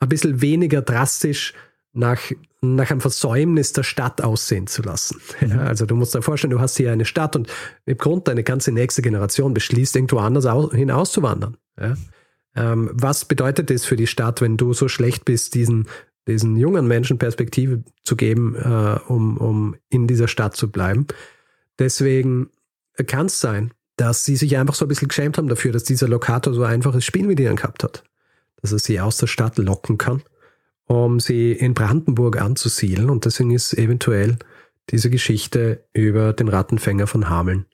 ein bisschen weniger drastisch nach, nach einem Versäumnis der Stadt aussehen zu lassen. [LAUGHS] Ja, mhm. also du musst dir vorstellen, du hast hier eine Stadt und im Grunde deine ganze nächste Generation beschließt, irgendwo anders hinauszuwandern. Ja. Ähm, was bedeutet das für die Stadt, wenn du so schlecht bist, diesen, diesen jungen Menschen Perspektive zu geben, äh, um, um in dieser Stadt zu bleiben? Deswegen kann es sein, dass sie sich einfach so ein bisschen geschämt haben dafür, dass dieser Lokator so einfaches Spiel mit ihnen gehabt hat. Dass er sie aus der Stadt locken kann, um sie in Brandenburg anzusiedeln. Und deswegen ist eventuell diese Geschichte über den Rattenfänger von Hameln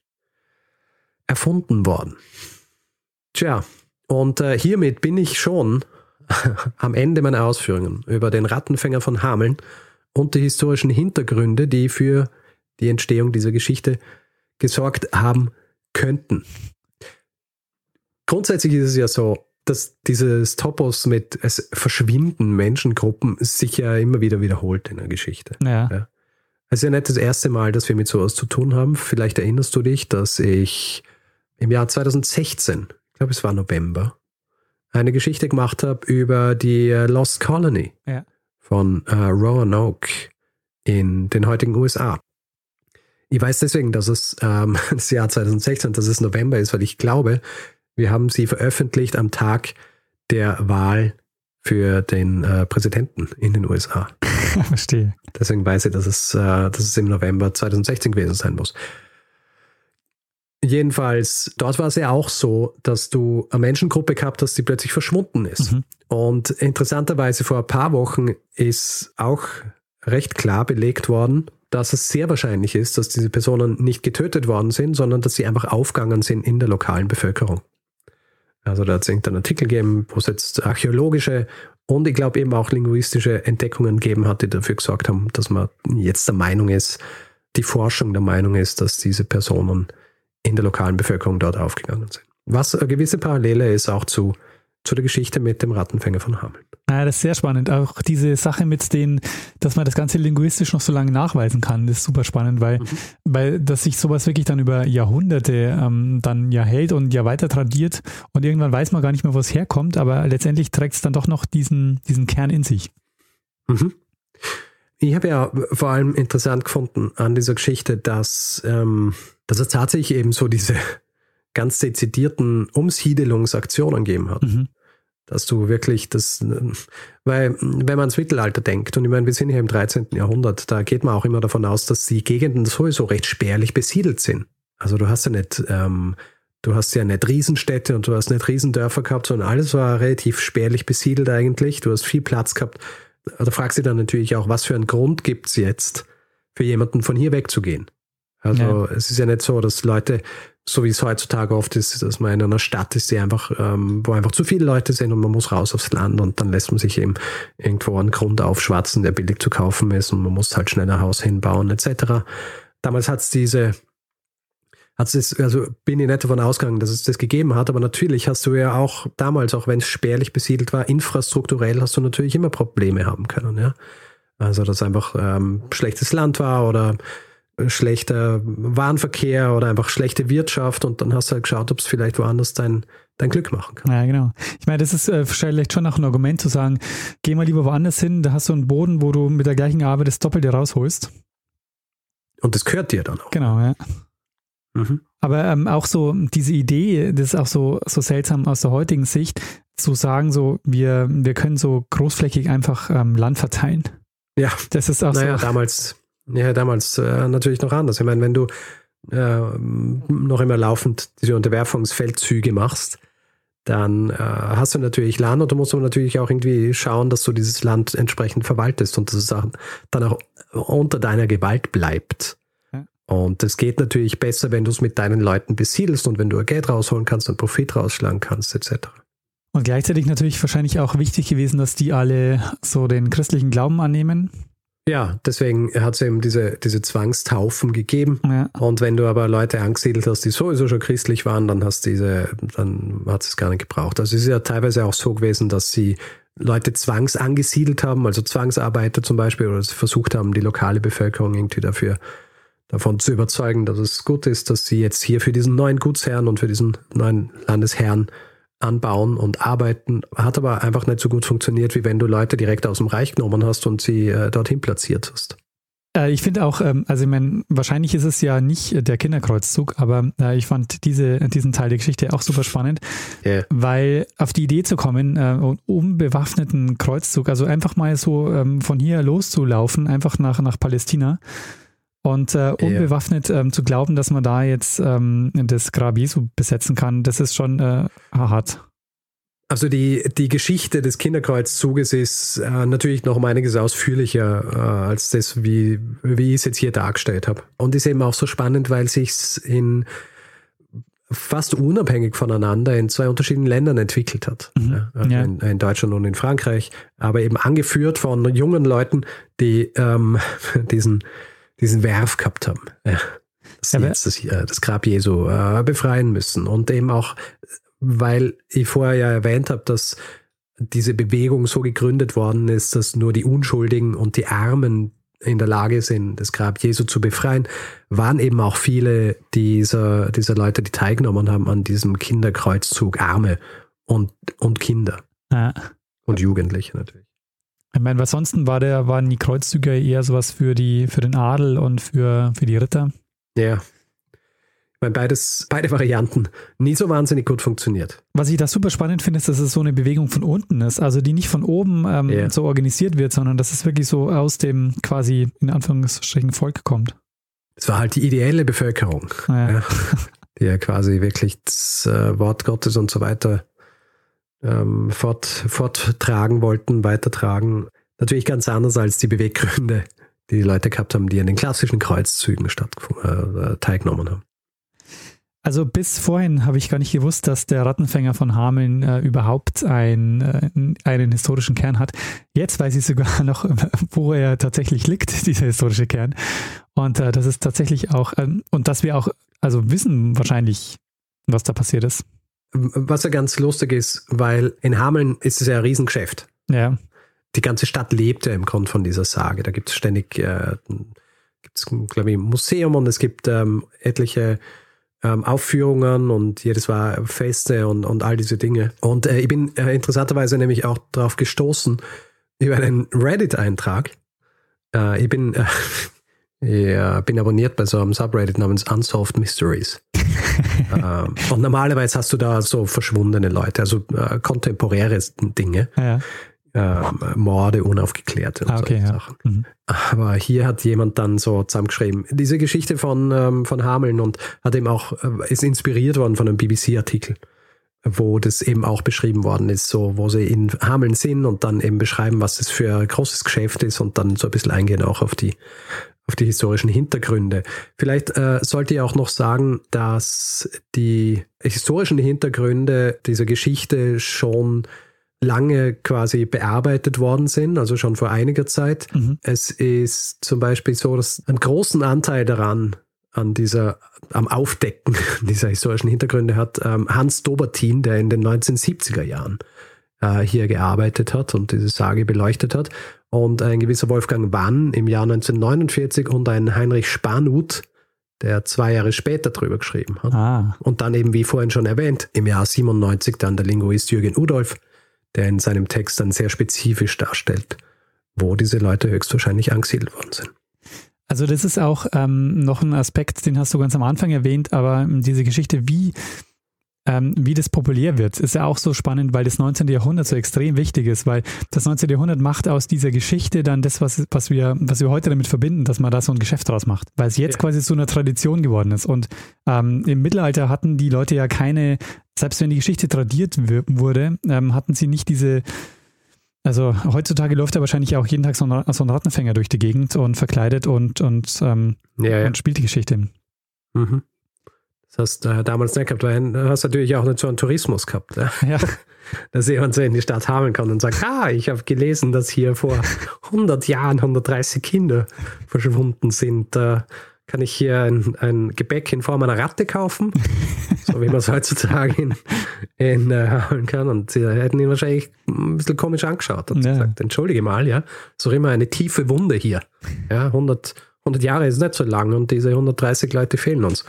erfunden worden. Tja, und äh, hiermit bin ich schon [LAUGHS] am Ende meiner Ausführungen über den Rattenfänger von Hameln und die historischen Hintergründe, die für die Entstehung dieser Geschichte gesorgt haben könnten. Grundsätzlich ist es ja so, dass dieses Topos mit es verschwinden Menschengruppen sich ja immer wieder wiederholt in der Geschichte. Ja. ja. Es ist ja nicht das erste Mal, dass wir mit sowas zu tun haben. Vielleicht erinnerst du dich, dass ich im Jahr 2016, ich glaube es war November, eine Geschichte gemacht habe über die äh, Lost Colony ja. von äh, Roanoke in den heutigen USA. Ich weiß deswegen, dass es ähm, [LAUGHS] das Jahr 2016, dass es November ist, weil ich glaube, wir haben sie veröffentlicht am Tag der Wahl für den äh, Präsidenten in den USA. [LAUGHS] Verstehe. Deswegen weiß ich, dass es, äh, dass es im November 2016 gewesen sein muss. Jedenfalls, dort war es ja auch so, dass du eine Menschengruppe gehabt hast, die plötzlich verschwunden ist. Mhm. Und interessanterweise vor ein paar Wochen ist auch recht klar belegt worden, dass es sehr wahrscheinlich ist, dass diese Personen nicht getötet worden sind, sondern dass sie einfach aufgegangen sind in der lokalen Bevölkerung. Also da hat es irgendeinen Artikel gegeben, wo es jetzt archäologische und ich glaube eben auch linguistische Entdeckungen gegeben hat, die dafür gesorgt haben, dass man jetzt der Meinung ist, die Forschung der Meinung ist, dass diese Personen in der lokalen Bevölkerung dort aufgegangen sind. Was eine gewisse Parallele ist auch zu zu der Geschichte mit dem Rattenfänger von Hameln. Ja, das ist sehr spannend. Auch diese Sache mit denen, dass man das Ganze linguistisch noch so lange nachweisen kann, das ist super spannend, weil, mhm. weil dass sich sowas wirklich dann über Jahrhunderte ähm, dann ja hält und ja weiter tradiert und irgendwann weiß man gar nicht mehr, wo es herkommt, aber letztendlich trägt es dann doch noch diesen, diesen Kern in sich. Mhm. Ich habe ja vor allem interessant gefunden an dieser Geschichte, dass, ähm, dass es tatsächlich eben so diese [LAUGHS] ganz dezidierten Umsiedelungsaktionen gegeben hat. Mhm. Dass du wirklich das, weil wenn man ans Mittelalter denkt, und ich meine, wir sind hier im 13. Jahrhundert, da geht man auch immer davon aus, dass die Gegenden sowieso recht spärlich besiedelt sind. Also du hast ja nicht, ähm, du hast ja nicht Riesenstädte und du hast nicht Riesendörfer gehabt, sondern alles war relativ spärlich besiedelt eigentlich. Du hast viel Platz gehabt. Da fragst du dann natürlich auch, was für einen Grund gibt's jetzt für jemanden von hier wegzugehen? Also ja. es ist ja nicht so, dass Leute so wie es heutzutage oft ist, dass man in einer Stadt ist, die einfach, ähm, wo einfach zu viele Leute sind und man muss raus aufs Land und dann lässt man sich eben irgendwo einen Grund aufschwatzen, der billig zu kaufen ist und man muss halt schnell ein Haus hinbauen etc. Damals hat es diese, hat es, also bin ich nicht davon ausgegangen, dass es das gegeben hat, aber natürlich hast du ja auch damals, auch wenn es spärlich besiedelt war, infrastrukturell hast du natürlich immer Probleme haben können, ja. Also dass einfach ähm, schlechtes Land war oder schlechter Warenverkehr oder einfach schlechte Wirtschaft und dann hast du halt geschaut, ob es vielleicht woanders dein, dein Glück machen kann. Ja, genau. Ich meine, das ist äh, vielleicht schon auch ein Argument zu sagen, geh mal lieber woanders hin, da hast du einen Boden, wo du mit der gleichen Arbeit das Doppelte rausholst. Und das gehört dir dann auch. Genau, ja. Mhm. Aber ähm, auch so diese Idee, das ist auch so, so seltsam aus der heutigen Sicht, zu sagen, so, wir, wir können so großflächig einfach ähm, Land verteilen. Ja. Das ist auch naja, so. damals ja, damals äh, natürlich noch anders. Ich meine, wenn du äh, noch immer laufend diese Unterwerfungsfeldzüge machst, dann äh, hast du natürlich Land und du musst aber natürlich auch irgendwie schauen, dass du dieses Land entsprechend verwaltest und dass es dann auch unter deiner Gewalt bleibt. Ja. Und das geht natürlich besser, wenn du es mit deinen Leuten besiedelst und wenn du Geld rausholen kannst und Profit rausschlagen kannst, etc. Und gleichzeitig natürlich wahrscheinlich auch wichtig gewesen, dass die alle so den christlichen Glauben annehmen. Ja, deswegen hat es eben diese, diese Zwangstaufen gegeben. Ja. Und wenn du aber Leute angesiedelt hast, die sowieso schon christlich waren, dann hast diese, dann hat es gar nicht gebraucht. Also es ist ja teilweise auch so gewesen, dass sie Leute zwangsangesiedelt haben, also Zwangsarbeiter zum Beispiel, oder sie versucht haben, die lokale Bevölkerung irgendwie dafür davon zu überzeugen, dass es gut ist, dass sie jetzt hier für diesen neuen Gutsherrn und für diesen neuen Landesherrn anbauen und arbeiten, hat aber einfach nicht so gut funktioniert, wie wenn du Leute direkt aus dem Reich genommen hast und sie äh, dorthin platziert hast. Äh, ich finde auch, ähm, also ich meine, wahrscheinlich ist es ja nicht der Kinderkreuzzug, aber äh, ich fand diese, diesen Teil der Geschichte auch super spannend, yeah. weil auf die Idee zu kommen, äh, unbewaffneten Kreuzzug, also einfach mal so ähm, von hier loszulaufen, einfach nach, nach Palästina, und äh, unbewaffnet ähm, zu glauben, dass man da jetzt ähm, das Grab Jesu besetzen kann, das ist schon äh, hart. Also die, die Geschichte des Kinderkreuzzuges ist äh, natürlich noch um einiges ausführlicher äh, als das, wie, wie ich es jetzt hier dargestellt habe. Und ist eben auch so spannend, weil sich in fast unabhängig voneinander in zwei unterschiedlichen Ländern entwickelt hat. Mhm. Also ja. In, in, Deutschland und in Frankreich, aber eben angeführt von jungen Leuten, die ähm, [LAUGHS] diesen diesen Werf gehabt haben. Ja, dass sie jetzt das, das, Grab Jesu äh, befreien müssen. Und eben auch, weil ich vorher ja erwähnt habe, dass diese Bewegung so gegründet worden ist, dass nur die Unschuldigen und die Armen in der Lage sind, das Grab Jesu zu befreien, waren eben auch viele dieser, dieser Leute, die teilgenommen haben an diesem Kinderkreuzzug, Arme und, und Kinder. Ja. Und Jugendliche natürlich. Ich meine, was sonst war der, waren die Kreuzzüge eher sowas für die, für den Adel und für, für die Ritter? Ja. Ich meine, beides, beide Varianten nie so wahnsinnig gut funktioniert. Was ich da super spannend finde, ist, dass es so eine Bewegung von unten ist. Also die nicht von oben ähm, yeah. so organisiert wird, sondern dass es wirklich so aus dem quasi in Anführungsstrichen Volk kommt. Es war halt die ideelle Bevölkerung, ja. Ja, die ja quasi wirklich das äh, Wort Gottes und so weiter ähm, fort, forttragen wollten, weitertragen. Natürlich ganz anders als die Beweggründe, die die Leute gehabt haben, die an den klassischen Kreuzzügen äh, teilgenommen haben. Also bis vorhin habe ich gar nicht gewusst, dass der Rattenfänger von Hameln äh, überhaupt ein, äh, einen historischen Kern hat. Jetzt weiß ich sogar [LAUGHS] noch, wo er tatsächlich liegt, [LAUGHS] dieser historische Kern. Und äh, das ist tatsächlich auch, ähm, und dass wir auch, also wissen wahrscheinlich, was da passiert ist. Was ja ganz lustig ist, weil in Hameln ist es ja ein Riesengeschäft. Ja. Die ganze Stadt lebt ja im Grunde von dieser Sage. Da gibt es ständig, äh, gibt's, glaube ich, ein Museum und es gibt ähm, etliche ähm, Aufführungen und jedes war Feste und, und all diese Dinge. Und äh, ich bin äh, interessanterweise nämlich auch darauf gestoßen, über einen Reddit-Eintrag. Äh, ich bin, äh, [LAUGHS] ja, bin abonniert bei so einem Subreddit namens Unsolved Mysteries. [LAUGHS] ähm, und normalerweise hast du da so verschwundene Leute, also äh, kontemporäre Dinge. Ja. Ähm, Morde, unaufgeklärte und Ah, okay, solche ja. Sachen. Mhm. Aber hier hat jemand dann so zusammengeschrieben, diese Geschichte von, ähm, von Hameln und hat eben auch, äh, ist inspiriert worden von einem BBC-Artikel, wo das eben auch beschrieben worden ist, so, wo sie in Hameln sind und dann eben beschreiben, was das für ein großes Geschäft ist und dann so ein bisschen eingehen auch auf die, auf die historischen Hintergründe. Vielleicht äh, sollte ich auch noch sagen, dass die historischen Hintergründe dieser Geschichte schon lange quasi bearbeitet worden sind, also schon vor einiger Zeit. Mhm. Es ist zum Beispiel so, dass einen großen Anteil daran, an dieser, am Aufdecken [LAUGHS] dieser historischen Hintergründe hat ähm, Hans Dobertin, der in den 1970er Jahren äh, hier gearbeitet hat und diese Sage beleuchtet hat. Und ein gewisser Wolfgang Wann im Jahr 1949 und ein Heinrich Spanuth, der zwei Jahre später drüber geschrieben hat. Ah, Und dann eben, wie vorhin schon erwähnt, im Jahr 97 dann der Linguist Jürgen Udolf, der in seinem Text dann sehr spezifisch darstellt, wo diese Leute höchstwahrscheinlich angesiedelt worden sind. also das ist auch ähm, noch ein Aspekt, den hast du ganz am Anfang erwähnt, aber diese Geschichte, wie, ähm, wie das populär wird, ist ja auch so spannend, weil das 19. Jahrhundert so extrem wichtig ist, weil das 19. Jahrhundert macht aus dieser Geschichte dann das, was, was, wir, was wir heute damit verbinden, dass man da so ein Geschäft draus macht, weil es jetzt Ja. quasi zu einer Tradition geworden ist. Und ähm, im Mittelalter hatten die Leute ja keine, selbst wenn die Geschichte tradiert wurde, ähm, hatten sie nicht diese also heutzutage läuft ja wahrscheinlich auch jeden Tag so ein, so ein Rattenfänger durch die Gegend und verkleidet und, und, ähm, Ja, ja. und spielt die Geschichte. Mhm. Das hast äh, damals nicht gehabt, weil du hast natürlich auch nicht so einen Tourismus gehabt. Ja? Ja, [LAUGHS] Dass jemand so in die Stadt Hameln kann und sagt, ah, ich habe gelesen, dass hier vor 100 Jahren 130 Kinder verschwunden sind. Da kann ich hier ein, ein Gebäck in Form einer Ratte kaufen, [LAUGHS] so wie man es heutzutage in, in äh, Hameln kann. Und sie hätten ihn wahrscheinlich ein bisschen komisch angeschaut und Ja. gesagt, entschuldige mal, ja, so immer eine tiefe Wunde hier. Ja, 100, 100 Jahre ist nicht so lang und diese 130 Leute fehlen uns.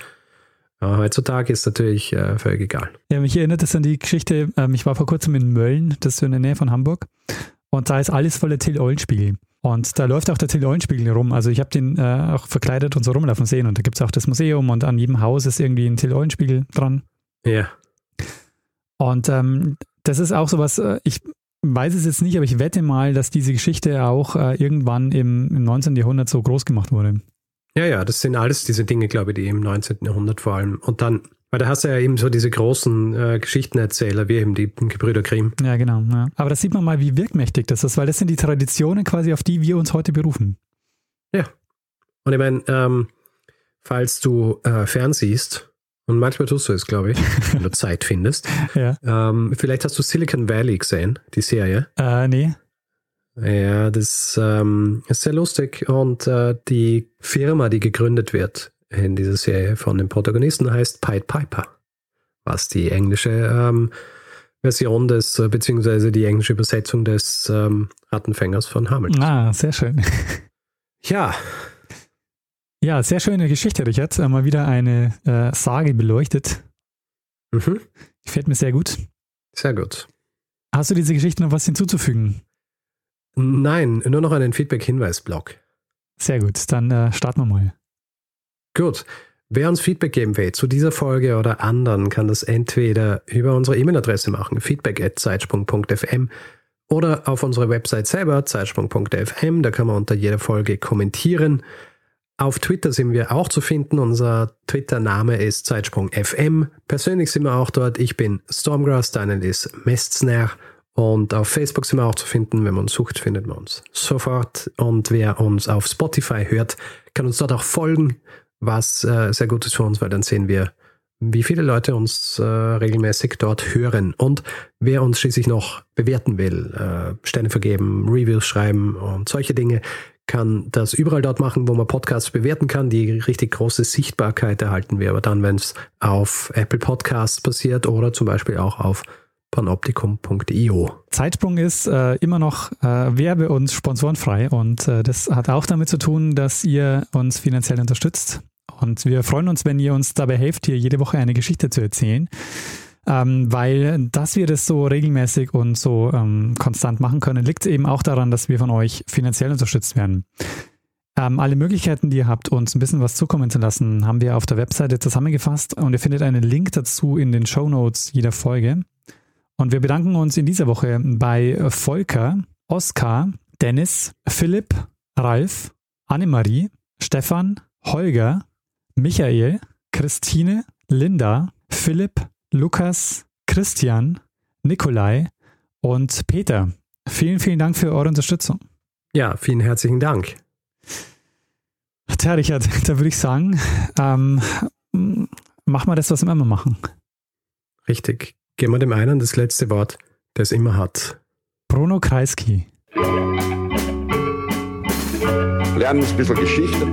Aber heutzutage ist natürlich äh, völlig egal. ja mich erinnert das an die Geschichte, ähm, ich war vor kurzem in Mölln, das ist so in der Nähe von Hamburg, und da ist alles voller Till Eulenspiegel. Und da läuft auch der Till Eulenspiegel rum. Also ich habe den äh, auch verkleidet und so rumlaufen sehen. Und da gibt es auch das Museum und an jedem Haus ist irgendwie ein Till Eulenspiegel dran. Ja. Und ähm, das ist auch sowas, äh, ich weiß es jetzt nicht, aber ich wette mal, dass diese Geschichte auch äh, irgendwann im, im 19. Jahrhundert so groß gemacht wurde. Ja, ja, das sind alles diese Dinge, glaube ich, die im 19. Jahrhundert vor allem. Und dann, weil da hast du ja eben so diese großen äh, Geschichtenerzähler, wie eben die Gebrüder Grimm. Ja, genau. Ja. Aber da sieht man mal, wie wirkmächtig das ist, weil das sind die Traditionen quasi, auf die wir uns heute berufen. Und ich meine, ähm, falls du äh, fernsiehst, und manchmal tust du es, glaube ich, [LAUGHS] wenn du Zeit findest, Ja. ähm, vielleicht hast du Silicon Valley gesehen, die Serie. Äh, nee. Ja, das ähm, ist sehr lustig. Und äh, die Firma, die gegründet wird in dieser Serie von den Protagonisten, heißt Pied Piper, was die englische ähm, Version des, äh, beziehungsweise die englische Übersetzung des ähm, Rattenfängers von Hameln. Ah, sehr schön. [LAUGHS] Ja, Ja, sehr schöne Geschichte, Richard. Äh, Mal wieder eine äh, Sage beleuchtet. mhm. Gefällt mir sehr gut. sehr gut. Hast du diese Geschichte noch was hinzuzufügen? Nein, nur noch einen Feedback-Hinweis-Blog. Sehr gut, dann äh, starten wir mal. Gut. Wer uns Feedback geben will zu dieser Folge oder anderen, kann das entweder über unsere E-Mail-Adresse machen, feedback.zeitsprung.fm oder auf unserer Website selber, zeitsprung.fm. Da kann man unter jeder Folge kommentieren. Auf Twitter sind wir auch zu finden. Unser Twitter-Name ist zeitsprung.fm. Persönlich sind wir auch dort. Ich bin Stormgrass, Daniel ist Mestner. Und auf Facebook sind wir auch zu finden. Wenn man uns sucht, findet man uns sofort. Und wer uns auf Spotify hört, kann uns dort auch folgen, was äh, sehr gut ist für uns, weil dann sehen wir, wie viele Leute uns äh, regelmäßig dort hören. Und wer uns schließlich noch bewerten will, äh, Sterne vergeben, Reviews schreiben und solche Dinge, kann das überall dort machen, wo man Podcasts bewerten kann. Die richtig große Sichtbarkeit erhalten wir aber dann, wenn es auf Apple Podcasts passiert oder zum Beispiel auch auf panoptikum.io. Zeitsprung ist äh, immer noch äh, werbe- und sponsorenfrei und äh, das hat auch damit zu tun, dass ihr uns finanziell unterstützt. Und wir freuen uns, wenn ihr uns dabei helft, hier jede Woche eine Geschichte zu erzählen. Ähm, weil, dass wir das so regelmäßig und so ähm, konstant machen können, liegt eben auch daran, dass wir von euch finanziell unterstützt werden. Ähm, alle Möglichkeiten, die ihr habt, uns ein bisschen was zukommen zu lassen, haben wir auf der Webseite zusammengefasst und ihr findet einen Link dazu in den Show Notes jeder Folge. Und wir bedanken uns in dieser Woche bei Volker, Oskar, Dennis, Philipp, Ralf, Annemarie, Stefan, Holger, Michael, Christine, Linda, Philipp, Lukas, Christian, Nikolai und Peter. Vielen, vielen Dank für eure Unterstützung. Ja, vielen herzlichen Dank. Tja, Richard, [LAUGHS] da würde ich sagen, ähm, mach mal das, was wir immer machen. Richtig. Geben wir dem einen das letzte Wort, der es immer hat. Bruno Kreisky. Lernen ein bisschen Geschichte.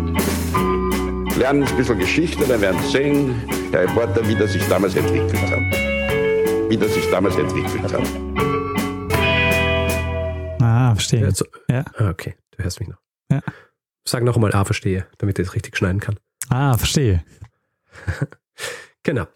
Lernen ein bisschen Geschichte, dann werden Sie sehen, der Reporter, wie das sich damals entwickelt hat. Wie das sich damals entwickelt hat. Ah, verstehe. Also, Ja. ah, okay, du hörst mich noch. Ja. Sag noch einmal A, verstehe, damit ich es richtig schneiden kann. Ah, verstehe. [LAUGHS] Genau.